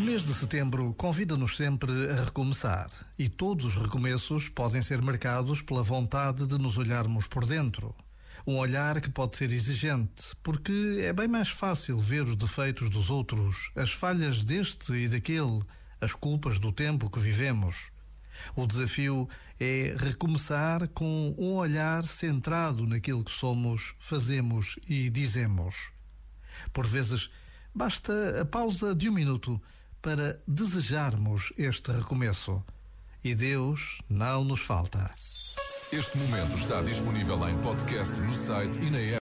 mês de setembro convida-nos sempre a recomeçar, e todos os recomeços podem ser marcados pela vontade de nos olharmos por dentro. Um olhar que pode ser exigente, porque é bem mais fácil ver os defeitos dos outros, as falhas deste e daquele, as culpas do tempo que vivemos. O desafio é recomeçar com um olhar centrado naquilo que somos, fazemos e dizemos. Por vezes, basta a pausa de um minuto para desejarmos este recomeço. E Deus não nos falta. Este momento está disponível em podcast no site e na app.